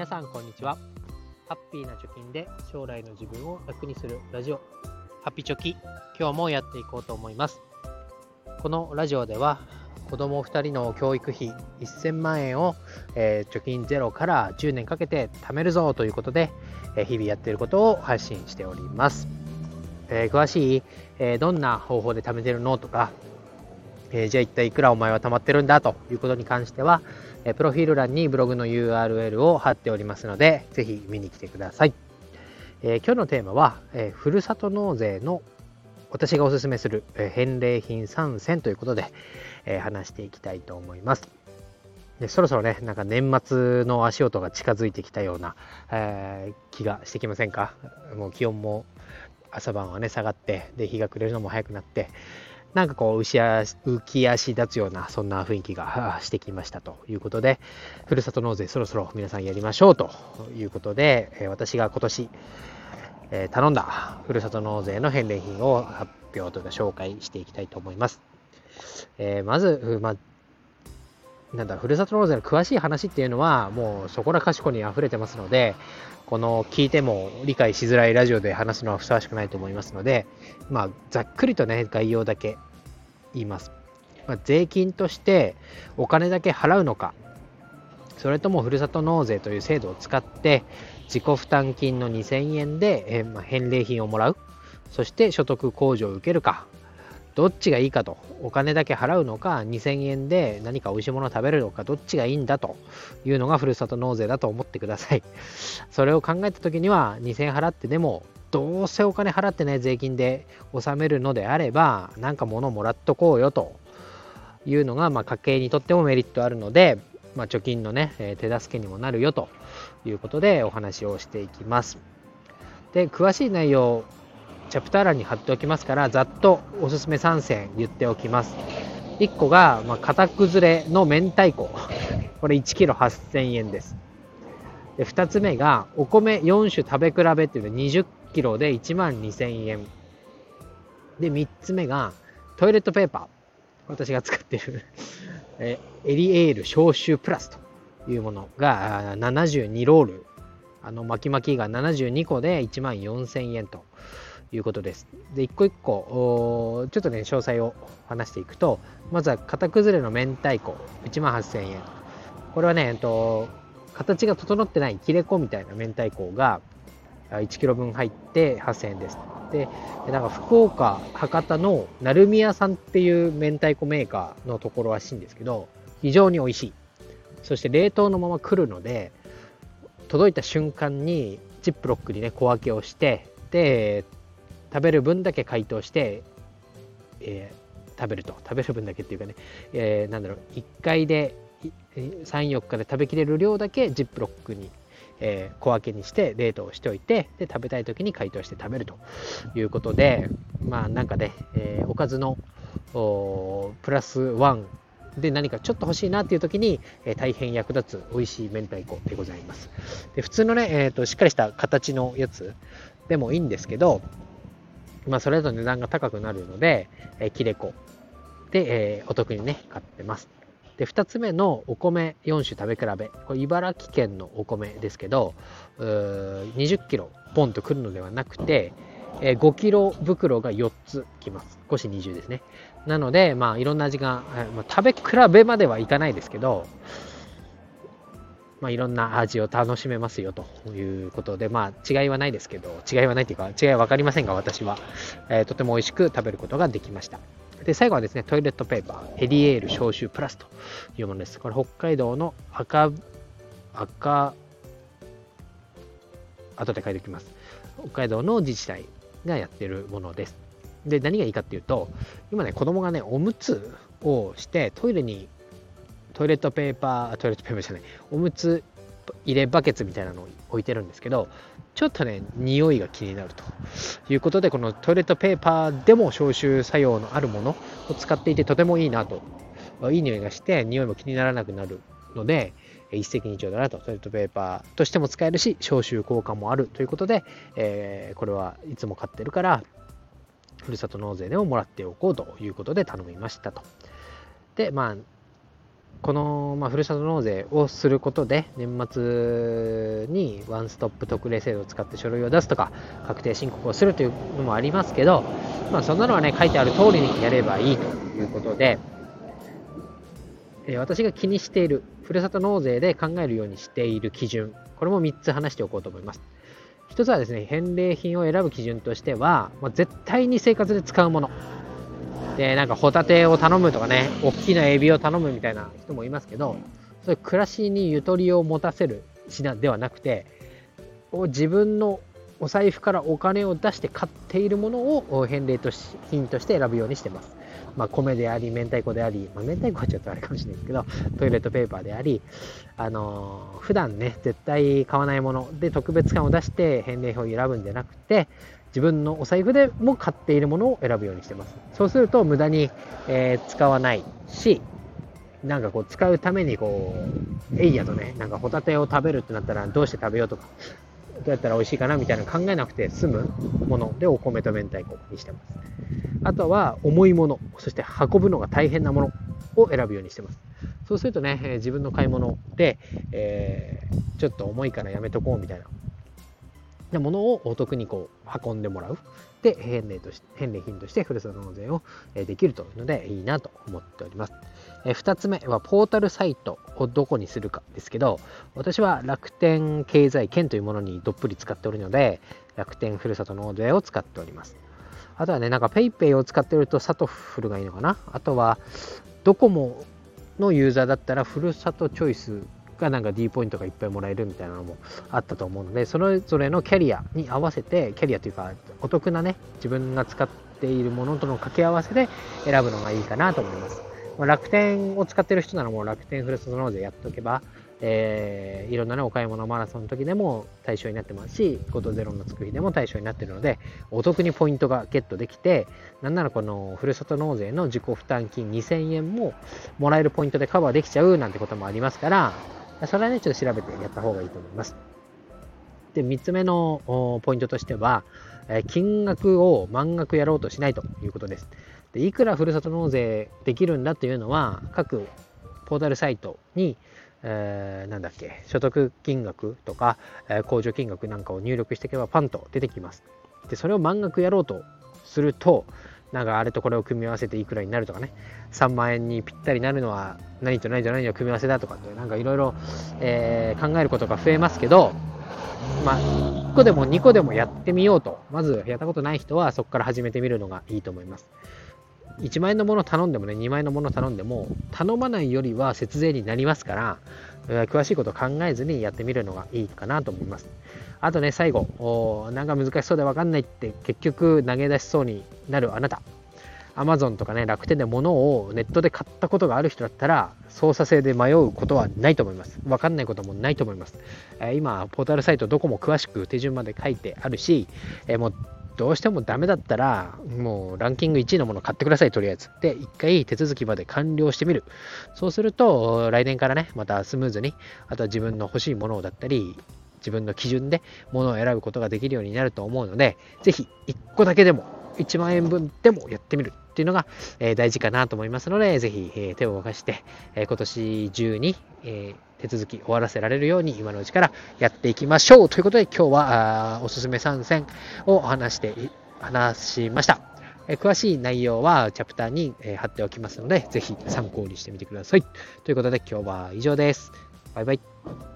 皆さんこんにちは。ハッピーな貯金で将来の自分を楽にするラジオ。ハッピチョキ。今日もやっていこうと思います。このラジオでは子供2人の教育費1000万円を、えー、貯金ゼロから10年かけて貯めるぞということで、えー、日々やっていることを発信しております、えー、詳しい、えどんな方法で貯めてるのとかえー、じゃあ一体いくらお前は貯まってるんだということに関しては、え、プロフィール欄にブログの URL を貼っておりますので、ぜひ見に来てください。えー、今日のテーマは、えふるさと納税の私がおすすめする、え返礼品参戦ということで、え話していきたいと思います。でそろそろね、なんか年末の足音が近づいてきたような、え気がしてきませんか？もう気温も朝晩はね下がって、で日が暮れるのも早くなって、なんかこう浮き足立つようなそんな雰囲気がしてきましたということでふるさと納税そろそろ皆さんやりましょうということで私が今年頼んだふるさと納税の返礼品を発表というか紹介していきたいと思います。えー、まず、ま、なんだふるさと納税の詳しい話っていうのはもうそこらかしこに溢れてますのでこの聞いても理解しづらいラジオで話すのはふさわしくないと思いますので、まあ、ざっくりとね、概要だけ言います。まあ、税金としてお金だけ払うのか、それともふるさと納税という制度を使って自己負担金の2000円で、えま、返礼品をもらう、そして所得控除を受けるか、どっちがいいかと、お金だけ払うのか、2000円で何か美味しいものを食べるのか、どっちがいいんだというのがふるさと納税だと思ってください。それを考えた時には、2000円払ってでも、どうせお金払ってね、税金で納めるのであれば、なんか物もらっとこうよというのが、まあ、家計にとってもメリットあるので、まあ、貯金のね、手助けにもなるよということでお話をしていきます。で、詳しい内容チャプター欄に貼っておきますから、ざっとおすすめ3選言っておきます。1個が、まあ、型崩れの明太子。これ1キロ8000円です。で、2つ目が、お米4種食べ比べっていうの20キロで1万2000円。で、3つ目が、トイレットペーパー。私が使ってる えエリエール消臭プラスというものが72ロール。あの巻き巻きが72個で1万4000円ということです。で、一個一個、ちょっとね、詳細を話していくと、まずは型崩れの明太子、1万8000円。これはね、えっと、形が整ってない切れ子みたいな明太子が1 k g 分入って8000円です。で、なんか福岡、博多の成宮さんっていう明太子メーカーのところらしいんですけど、非常に美味しい。そして冷凍のまま来るので、届いた瞬間にジップロックにね、小分けをして、で、食べる分だけ解凍して、えー、食べると食べる分だけっていうかね、えー、なんだろう1回で34日で食べきれる量だけジップロックに、えー、小分けにして冷凍しておいてで食べたい時に解凍して食べるということでまあなんかね、えー、おかずのプラスワンで何かちょっと欲しいなっていう時に、えー、大変役立つ美味しい明太子でございます。で普通のね、えーとしっかりした形のやつでもいいんですけど、まあ、それぞれ値段が高くなるので、えー、キレコで、えー、お得にね、買ってます。で、2つ目のお米4種食べ比べ。これ茨城県のお米ですけど、20キロポンとくるのではなくて、えー、5キロ袋が4つきます。5子20ですね。なので、まあ、いろんな味が、まあ、食べ比べまではいかないですけど、まあ、いろんな味を楽しめますよということで、まあ、違いはないですけど、違いはないっていうか、違いは分かりませんが、私は、えー、とても美味しく食べることができました。で、最後はですね、トイレットペーパー、エリエール消臭プラスというものです。これ、北海道の赤、赤、後で書いておきます。北海道の自治体がやってるものです。で、何がいいかっていうと、今ね、子供がね、おむつをしてトイレにトイレットペーパー、トイレットペーパーじゃない、おむつ入れバケツみたいなのを置いてるんですけど、ちょっとね、匂いが気になると。いうことで、このトイレットペーパーでも消臭作用のあるものを使っていて、とてもいいなと、いい匂いがして、匂いも気にならなくなるので、一石二鳥だなと、トイレットペーパーとしても使えるし、消臭効果もあるということで、えー、これはいつも買ってるから、ふるさと納税でももらっておこうということで頼みましたと。で、まあ、この、まあ、ふるさと納税をすることで、年末にワンストップ特例制度を使って書類を出すとか、確定申告をするというのもありますけど、まあ、そんなのはね、書いてある通りにやればいいということで、え私が気にしている、ふるさと納税で考えるようにしている基準、これも3つ話しておこうと思います。1つはですね、返礼品を選ぶ基準としては、まあ、絶対に生活で使うもの。で、なんかホタテを頼むとかね、大きなエビを頼むみたいな人もいますけど、そういう暮らしにゆとりを持たせる品ではなくて、自分のお財布からお金を出して買っているものを返礼とし品として選ぶようにしてます。まあ、米であり、明太子であり、まあ、明太子はちょっとあれかもしれないけど、トイレットペーパーであり、あのー、普段ね、絶対買わないもので特別感を出して返礼品を選ぶんじゃなくて、自分のお財布でも買っているものを選ぶようにしてます。そうすると無駄に、えー、使わないし、なんかこう使うためにこう、エイヤとね、なんかホタテを食べるってなったらどうして食べようとか、どうやったら美味しいかなみたいな考えなくて済むものでお米と明太子にしてます。あとは重いもの、そして運ぶのが大変なものを選ぶようにしてます。そうするとね、自分の買い物で、えー、ちょっと重いからやめとこうみたいななものをお得にこう運んでもらう。で、返礼とし返礼品としてふるさと納税をできるというのでいいなと思っております。え2つ目はポータルサイトをどこにするかですけど、私は楽天経済圏というものにどっぷり使っておるので、楽天ふるさと納税を使っております。あとはね、なんか PayPay を使ってるとサトフルがいいのかな？あとはドコモのユーザーだったらふるさとチョイスがなんか D ポイントがいっぱいもらえるみたいなのもあったと思うので、それぞれのキャリアに合わせて、キャリアというか、お得なね、自分が使っているものとの掛け合わせで選ぶのがいいかなと思います。ま楽天を使ってる人ならもう楽天フルスト納税やっておけば、えー、いろんなね、お買い物マラソンの時でも対象になってますし、5と0のつく日でも対象になってるので、お得にポイントがゲットできて、なんならこのふるさと納税の自己負担金2000円ももらえるポイントでカバーできちゃうなんてこともありますから、それはね、ちょっと調べてやった方がいいと思います。で、3つ目のポイントとしては、金額を満額やろうとしないということです。でいくらふるさと納税できるんだというのは、各ポータルサイトに、えー、なんだっけ、所得金額とか、え、控除金額なんかを入力していけばパンと出てきます。で、それを満額やろうとすると、なんかあれとこれを組み合わせていくらになるとかね、3万円にぴったりなるのは何と何と何の組み合わせだとかって、なんかいろいろ考えることが増えますけど、まあ、1個でも2個でもやってみようと、まずやったことない人はそこから始めてみるのがいいと思います。1万円のもの頼んでもね、2万円のもの頼んでも、頼まないよりは節税になりますから、詳しいこと考えずにやってみるのがいいかなと思います。あとね、最後、なんか難しそうでわかんないって結局投げ出しそうになるあなた。Amazon とかね、楽天で物をネットで買ったことがある人だったら、操作性で迷うことはないと思います。わかんないこともないと思います。え、今、ポータルサイトどこも詳しく手順まで書いてあるし、え、もうどうしてもダメだったら、もうランキング1位のもの買ってください、とりあえず。で、一回手続きまで完了してみる。そうすると、来年からね、またスムーズに、あとは自分の欲しいものだったり、自分の基準で物を選ぶことができるようになると思うので、ぜひ1個だけでも1万円分でもやってみるっていうのが、えー、大事かなと思いますので、ぜひ、えー、手を動かして、えー、今年中に、え手続き終わらせられるように今のうちからやっていきましょうということで今日はおすすめ参戦を話して話しました。え詳しい内容はチャプターに、え貼っておきますので、ぜひ参考にしてみてください。ということで今日は以上です。バイバイ。